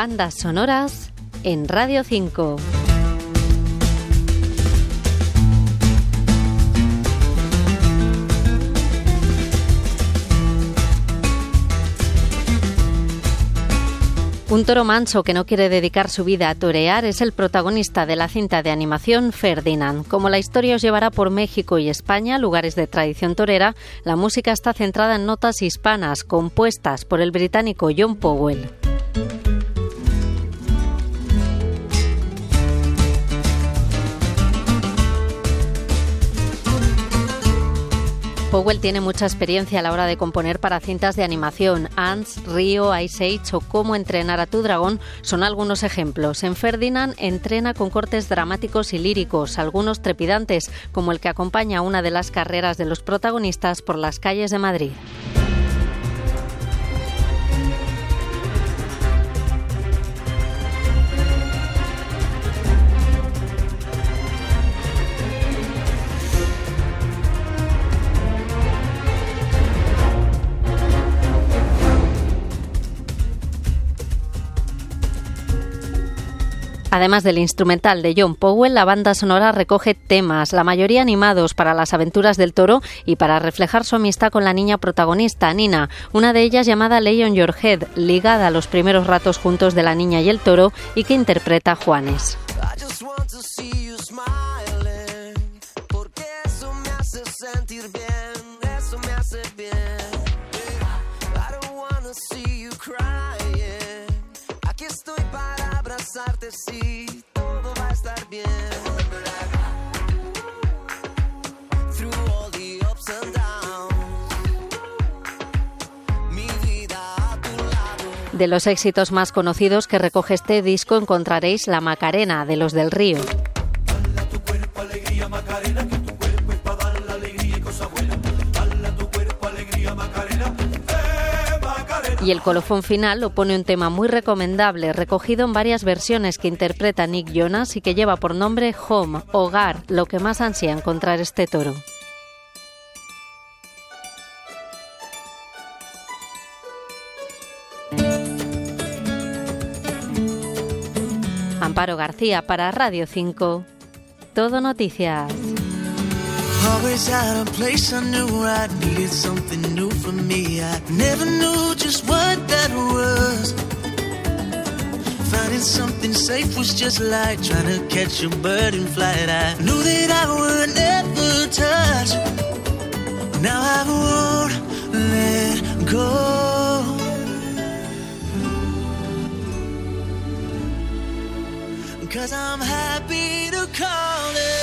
Bandas sonoras en Radio 5. Un toro manso que no quiere dedicar su vida a torear es el protagonista de la cinta de animación Ferdinand. Como la historia os llevará por México y España, lugares de tradición torera, la música está centrada en notas hispanas compuestas por el británico John Powell. Powell tiene mucha experiencia a la hora de componer para cintas de animación. Ants, Rio, Ice Age o Cómo entrenar a tu dragón son algunos ejemplos. En Ferdinand entrena con cortes dramáticos y líricos, algunos trepidantes, como el que acompaña una de las carreras de los protagonistas por las calles de Madrid. Además del instrumental de John Powell, la banda sonora recoge temas, la mayoría animados para las aventuras del toro y para reflejar su amistad con la niña protagonista, Nina, una de ellas llamada Lay on Your Head, ligada a los primeros ratos juntos de la niña y el toro y que interpreta Juanes. Todo va a estar bien. De los éxitos más conocidos que recoge este disco encontraréis La Macarena de los del Río. Y el colofón final lo pone un tema muy recomendable, recogido en varias versiones que interpreta Nick Jonas y que lleva por nombre Home, Hogar, lo que más ansía encontrar este toro. Amparo García para Radio 5. Todo Noticias. Always out of place, I knew I needed something new for me. I never knew just what that was. Finding something safe was just like trying to catch a bird in flight. I knew that I would never touch. Now I won't let go. Cause I'm happy to call.